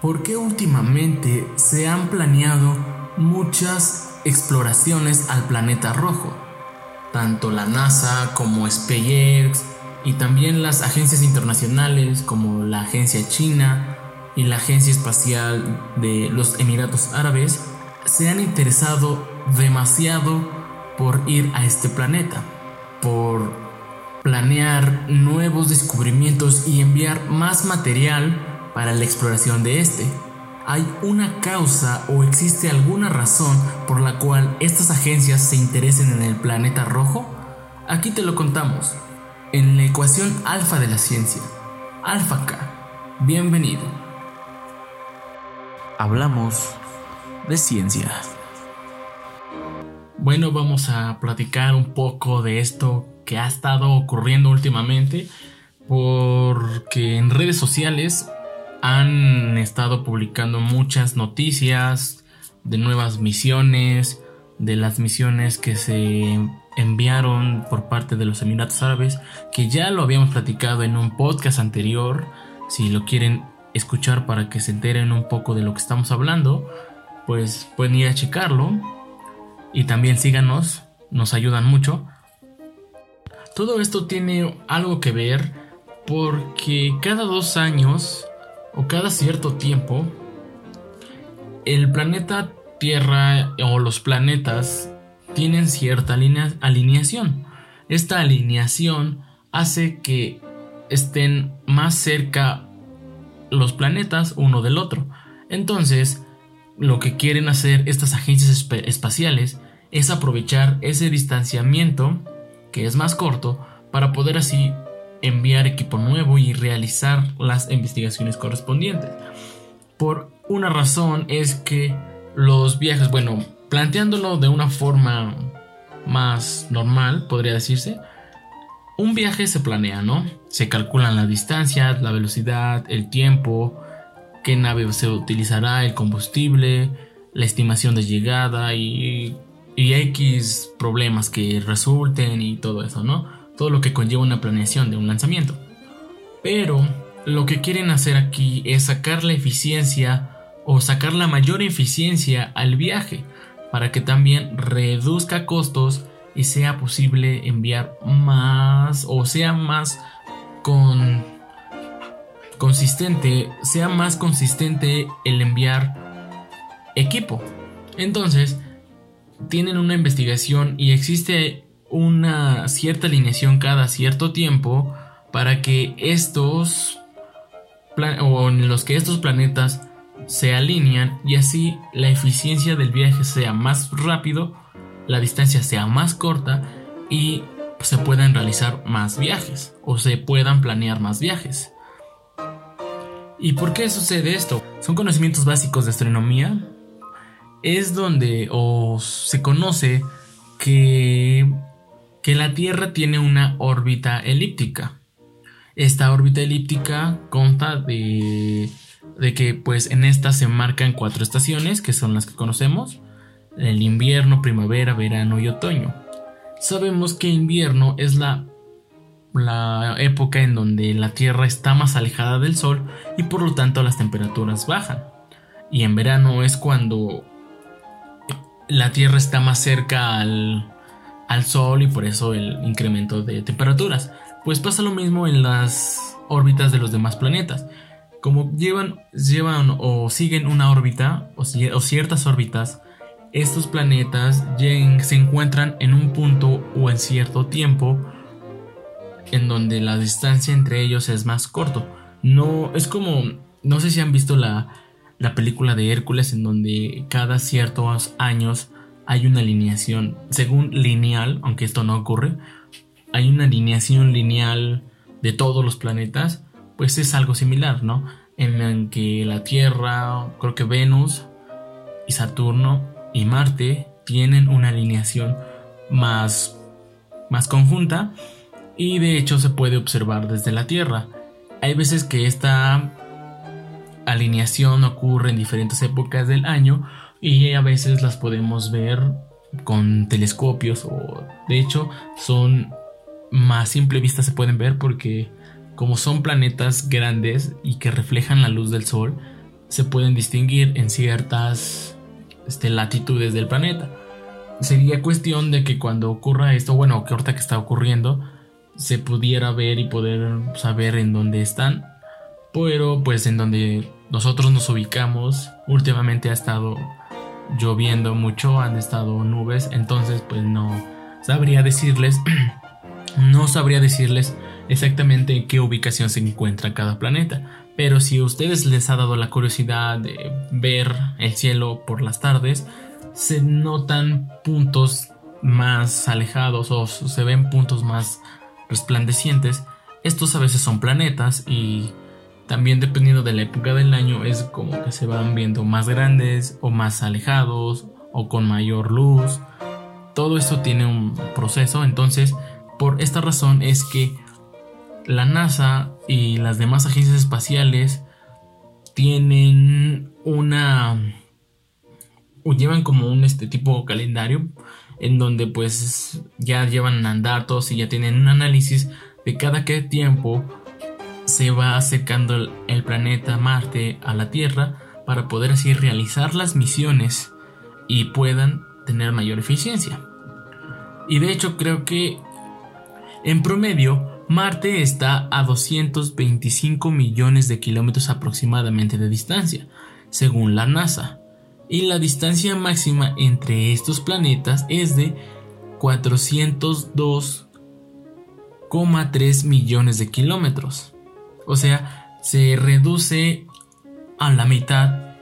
¿por qué últimamente se han planeado muchas exploraciones al planeta rojo? Tanto la NASA como SpaceX y también las agencias internacionales como la agencia china y la agencia espacial de los Emiratos Árabes se han interesado demasiado por ir a este planeta, por planear nuevos descubrimientos y enviar más material para la exploración de este. ¿Hay una causa o existe alguna razón por la cual estas agencias se interesen en el planeta rojo? Aquí te lo contamos, en la ecuación alfa de la ciencia, alfa K. Bienvenido. Hablamos de ciencia. Bueno, vamos a platicar un poco de esto que ha estado ocurriendo últimamente porque en redes sociales han estado publicando muchas noticias de nuevas misiones, de las misiones que se enviaron por parte de los Emiratos Árabes, que ya lo habíamos platicado en un podcast anterior, si lo quieren escuchar para que se enteren un poco de lo que estamos hablando, pues pueden ir a checarlo y también síganos, nos ayudan mucho. Todo esto tiene algo que ver porque cada dos años o cada cierto tiempo, el planeta Tierra o los planetas tienen cierta alineación. Esta alineación hace que estén más cerca los planetas uno del otro. Entonces, lo que quieren hacer estas agencias espaciales es aprovechar ese distanciamiento, que es más corto, para poder así enviar equipo nuevo y realizar las investigaciones correspondientes. Por una razón es que los viajes, bueno, planteándolo de una forma más normal, podría decirse, un viaje se planea, ¿no? Se calculan las distancias, la velocidad, el tiempo, qué nave se utilizará, el combustible, la estimación de llegada y, y X problemas que resulten y todo eso, ¿no? Todo lo que conlleva una planeación de un lanzamiento. Pero lo que quieren hacer aquí es sacar la eficiencia o sacar la mayor eficiencia al viaje para que también reduzca costos y sea posible enviar más o sea más con consistente, sea más consistente el enviar equipo. Entonces, tienen una investigación y existe una cierta alineación cada cierto tiempo para que estos o en los que estos planetas se alinean y así la eficiencia del viaje sea más rápido, la distancia sea más corta y se puedan realizar más viajes o se puedan planear más viajes. ¿Y por qué sucede esto? Son conocimientos básicos de astronomía. Es donde se conoce que que la Tierra tiene una órbita elíptica. Esta órbita elíptica consta de, de que pues en esta se marcan cuatro estaciones que son las que conocemos, el invierno, primavera, verano y otoño. Sabemos que invierno es la, la época en donde la Tierra está más alejada del Sol y por lo tanto las temperaturas bajan. Y en verano es cuando la Tierra está más cerca al, al Sol y por eso el incremento de temperaturas. Pues pasa lo mismo en las órbitas de los demás planetas. Como llevan, llevan o siguen una órbita o, ciertas órbitas, estos planetas se encuentran en un punto o en cierto tiempo en donde la distancia entre ellos es más corto. No es como, no sé si han visto la, la película de Hércules en donde cada ciertos años hay una alineación, según lineal, aunque esto no ocurre, hay una alineación lineal de todos los planetas, pues es algo similar, ¿no? En el que la Tierra, creo que Venus y Saturno y Marte tienen una alineación más, más conjunta y de hecho se puede observar desde la Tierra. Hay veces que esta alineación ocurre en diferentes épocas del año y a veces las podemos ver con telescopios o de hecho son más simple vista se pueden ver porque como son planetas grandes y que reflejan la luz del sol se pueden distinguir en ciertas este, latitudes del planeta. Sería cuestión de que cuando ocurra esto, bueno, que ahorita que está ocurriendo, se pudiera ver y poder saber en dónde están. Pero pues en donde nosotros nos ubicamos, últimamente ha estado lloviendo mucho, han estado nubes, entonces pues no sabría decirles, no sabría decirles exactamente en qué ubicación se encuentra cada planeta. Pero si a ustedes les ha dado la curiosidad de ver el cielo por las tardes, se notan puntos más alejados o se ven puntos más resplandecientes. Estos a veces son planetas y también dependiendo de la época del año es como que se van viendo más grandes o más alejados o con mayor luz. Todo esto tiene un proceso, entonces por esta razón es que la NASA y las demás agencias espaciales tienen una llevan como un este tipo calendario en donde pues ya llevan datos y ya tienen un análisis de cada qué tiempo se va acercando el planeta Marte a la Tierra para poder así realizar las misiones y puedan tener mayor eficiencia. Y de hecho creo que en promedio Marte está a 225 millones de kilómetros aproximadamente de distancia, según la NASA. Y la distancia máxima entre estos planetas es de 402,3 millones de kilómetros. O sea, se reduce a la mitad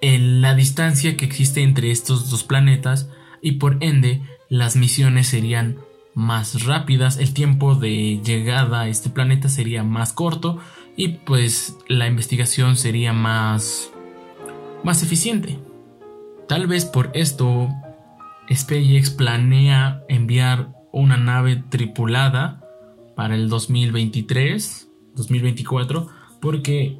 en la distancia que existe entre estos dos planetas y por ende las misiones serían más rápidas, el tiempo de llegada a este planeta sería más corto y pues la investigación sería más más eficiente. Tal vez por esto SpaceX planea enviar una nave tripulada para el 2023 2024, porque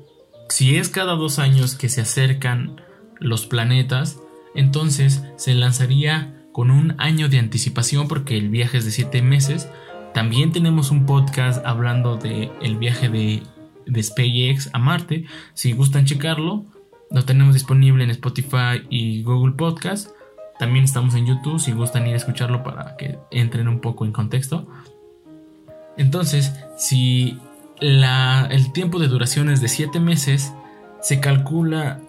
si es cada dos años que se acercan los planetas, entonces se lanzaría con un año de anticipación porque el viaje es de 7 meses. También tenemos un podcast hablando del el viaje de, de SpaceX a Marte. Si gustan checarlo, lo tenemos disponible en Spotify y Google Podcast. También estamos en YouTube si gustan ir a escucharlo para que entren un poco en contexto. Entonces, si el tiempo de duración es de 7 meses, se calcula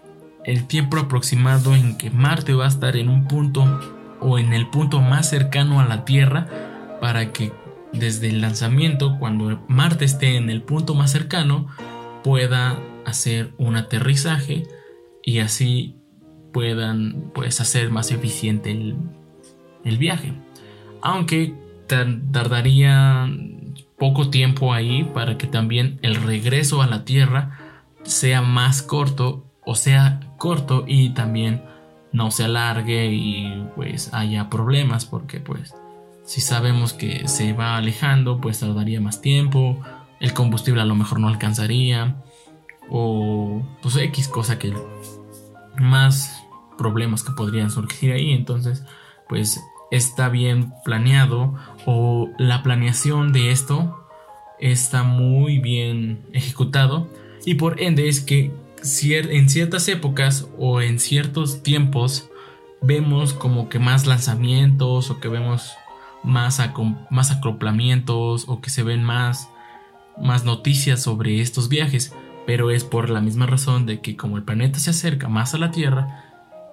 el tiempo aproximado en que Marte va a estar en un punto o en el punto más cercano a la Tierra para que desde el lanzamiento, cuando Marte esté en el punto más cercano, pueda hacer un aterrizaje y así puedan pues hacer más eficiente el, el viaje. Aunque tardaría poco tiempo ahí para que también el regreso a la Tierra sea más corto o sea corto y también no se alargue y pues haya problemas porque pues si sabemos que se va alejando pues tardaría más tiempo el combustible a lo mejor no alcanzaría o pues X cosa que más problemas que podrían surgir ahí. Entonces pues está bien planeado o la planeación de esto está muy bien ejecutado y por ende es que en ciertas épocas o en ciertos tiempos vemos como que más lanzamientos o que vemos más, más acoplamientos o que se ven más, más noticias sobre estos viajes pero es por la misma razón de que como el planeta se acerca más a la Tierra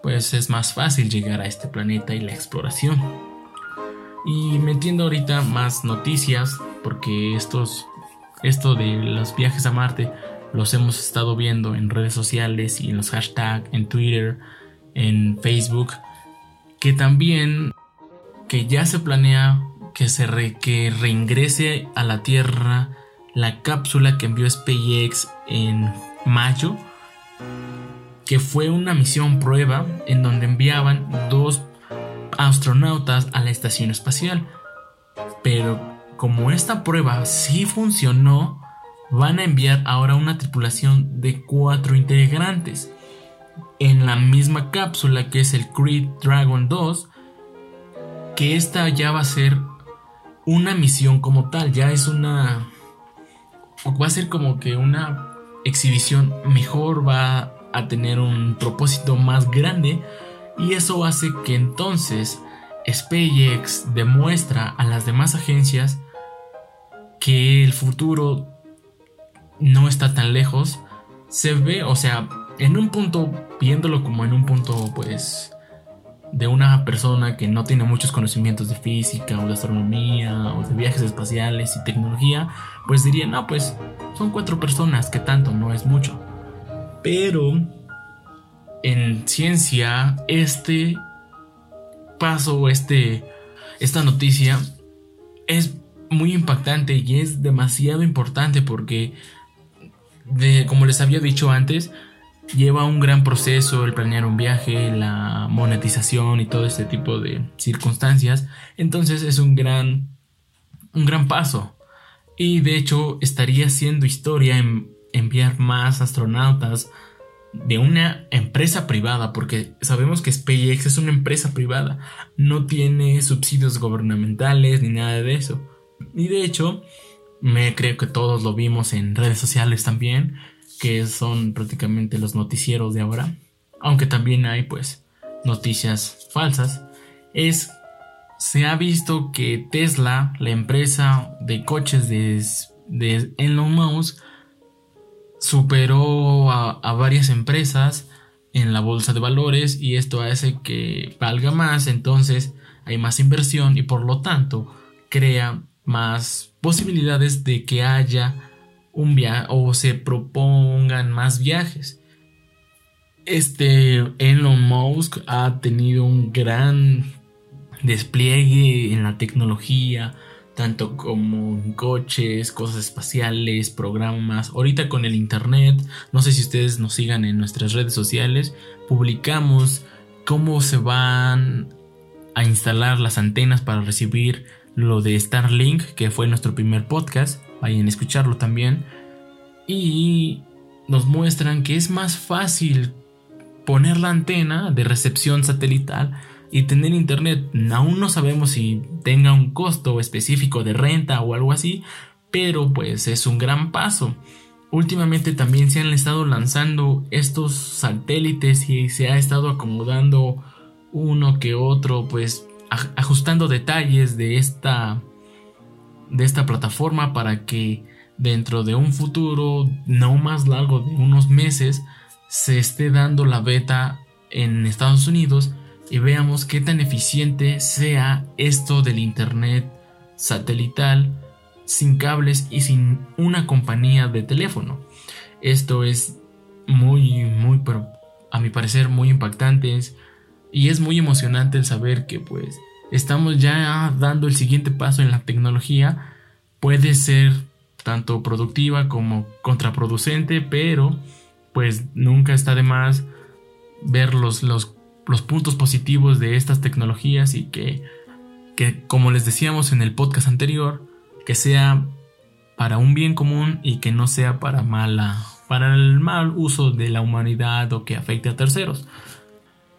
pues es más fácil llegar a este planeta y la exploración. Y metiendo ahorita más noticias, porque estos, esto de los viajes a Marte los hemos estado viendo en redes sociales y en los hashtags, en Twitter, en Facebook, que también que ya se planea que se que reingrese a la Tierra la cápsula que envió SpaceX en mayo que fue una misión prueba en donde enviaban dos astronautas a la estación espacial. Pero como esta prueba sí funcionó, van a enviar ahora una tripulación de cuatro integrantes en la misma cápsula que es el Creed Dragon 2, que esta ya va a ser una misión como tal, ya es una... va a ser como que una exhibición mejor, va a tener un propósito más grande y eso hace que entonces SpaceX demuestra a las demás agencias que el futuro no está tan lejos. Se ve, o sea, en un punto, viéndolo como en un punto, pues, de una persona que no tiene muchos conocimientos de física o de astronomía o de viajes espaciales y tecnología, pues diría, no, pues son cuatro personas, que tanto, no es mucho. Pero en ciencia, este paso, este, esta noticia es muy impactante y es demasiado importante porque, de, como les había dicho antes, lleva un gran proceso el planear un viaje, la monetización y todo este tipo de circunstancias. Entonces es un gran, un gran paso. Y de hecho estaría haciendo historia en enviar más astronautas de una empresa privada, porque sabemos que SpaceX es una empresa privada, no tiene subsidios gubernamentales ni nada de eso. Y de hecho, me creo que todos lo vimos en redes sociales también, que son prácticamente los noticieros de ahora, aunque también hay pues noticias falsas, es se ha visto que Tesla, la empresa de coches de, de Elon Musk, superó a, a, varias empresas en la bolsa de valores y esto hace que valga más, entonces hay más inversión y por lo tanto crea más posibilidades de que haya un viaje o se propongan más viajes. Este Elon Musk ha tenido un gran despliegue en la tecnología, tanto como coches, cosas espaciales, programas. Ahorita con el internet, no sé si ustedes nos sigan en nuestras redes sociales, publicamos cómo se van a instalar las antenas para recibir lo de Starlink, que fue nuestro primer podcast, vayan a escucharlo también, y nos muestran que es más fácil poner la antena de recepción satelital y tener internet. Aún no sabemos si tenga un costo específico de renta o algo así, pero pues es un gran paso. Últimamente también se han estado lanzando estos satélites y se ha estado acomodando uno que otro, pues ajustando detalles de esta, de esta plataforma para que dentro de un futuro no más largo de unos meses se esté dando la beta en Estados Unidos y veamos qué tan eficiente sea esto del internet satelital sin cables y sin una compañía de teléfono. Esto es muy, muy, pero a mi parecer muy impactante. Y es muy emocionante el saber que pues estamos ya dando el siguiente paso en la tecnología. Puede ser tanto productiva como contraproducente, pero pues nunca está de más ver los, los, los puntos positivos de estas tecnologías y que, que, como les decíamos en el podcast anterior, que sea para un bien común y que no sea para mala para el mal uso de la humanidad o que afecte a terceros.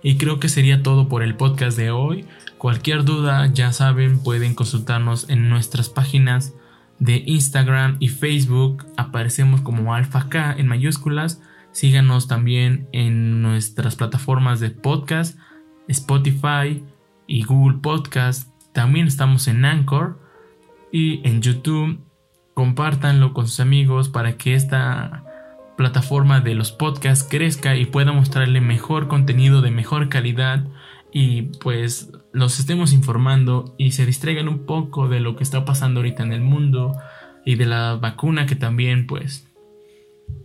Y creo que sería todo por el podcast de hoy. Cualquier duda, ya saben, pueden consultarnos en nuestras páginas de Instagram y Facebook. Aparecemos como AlphaK en mayúsculas. Síganos también en nuestras plataformas de podcast, Spotify y Google Podcast. También estamos en Anchor y en YouTube. Compártanlo con sus amigos para que esta plataforma de los podcasts crezca y pueda mostrarle mejor contenido de mejor calidad y pues los estemos informando y se distraigan un poco de lo que está pasando ahorita en el mundo y de la vacuna que también pues.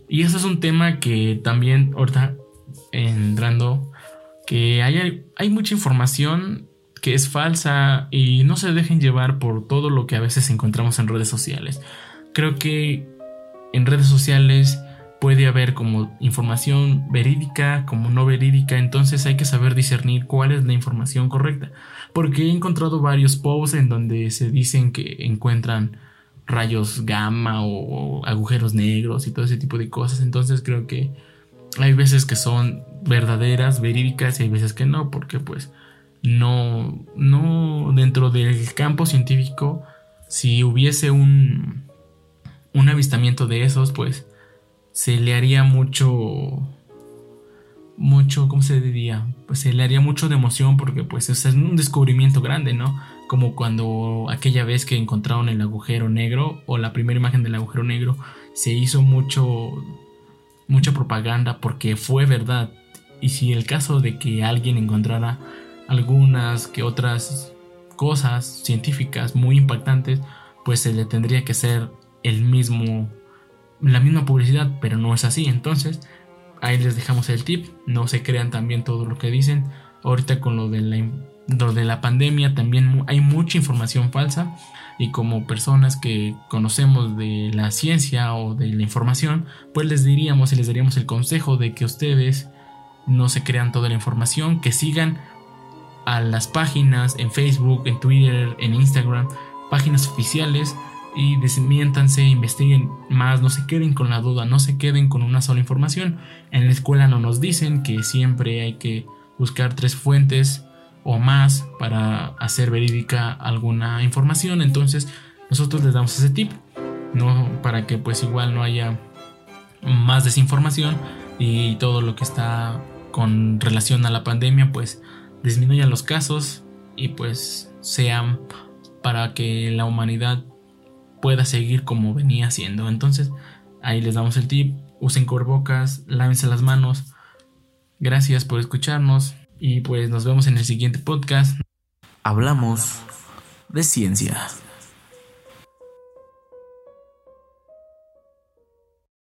Y eso es un tema que también ahorita entrando que hay, hay mucha información que es falsa y no se dejen llevar por todo lo que a veces encontramos en redes sociales. Creo que en redes sociales puede haber como información verídica, como no verídica, entonces hay que saber discernir cuál es la información correcta. Porque he encontrado varios posts en donde se dicen que encuentran rayos gamma o agujeros negros y todo ese tipo de cosas, entonces creo que hay veces que son verdaderas, verídicas y hay veces que no, porque pues no, no dentro del campo científico, si hubiese un, un avistamiento de esos, pues se le haría mucho mucho, ¿cómo se diría? Pues se le haría mucho de emoción porque pues es un descubrimiento grande, ¿no? Como cuando aquella vez que encontraron el agujero negro o la primera imagen del agujero negro se hizo mucho mucha propaganda porque fue verdad. Y si el caso de que alguien encontrara algunas que otras cosas científicas muy impactantes, pues se le tendría que ser el mismo la misma publicidad, pero no es así. Entonces, ahí les dejamos el tip, no se crean también todo lo que dicen. Ahorita con lo de la, de la pandemia también hay mucha información falsa y como personas que conocemos de la ciencia o de la información, pues les diríamos y les daríamos el consejo de que ustedes no se crean toda la información, que sigan a las páginas en Facebook, en Twitter, en Instagram, páginas oficiales y desmiéntanse, investiguen más, no se queden con la duda, no se queden con una sola información. En la escuela no nos dicen que siempre hay que buscar tres fuentes o más para hacer verídica alguna información, entonces nosotros les damos ese tip, no para que pues igual no haya más desinformación y todo lo que está con relación a la pandemia pues disminuya los casos y pues sean para que la humanidad pueda seguir como venía haciendo. Entonces, ahí les damos el tip. Usen cubrebocas, lávense las manos. Gracias por escucharnos y pues nos vemos en el siguiente podcast. Hablamos de ciencia.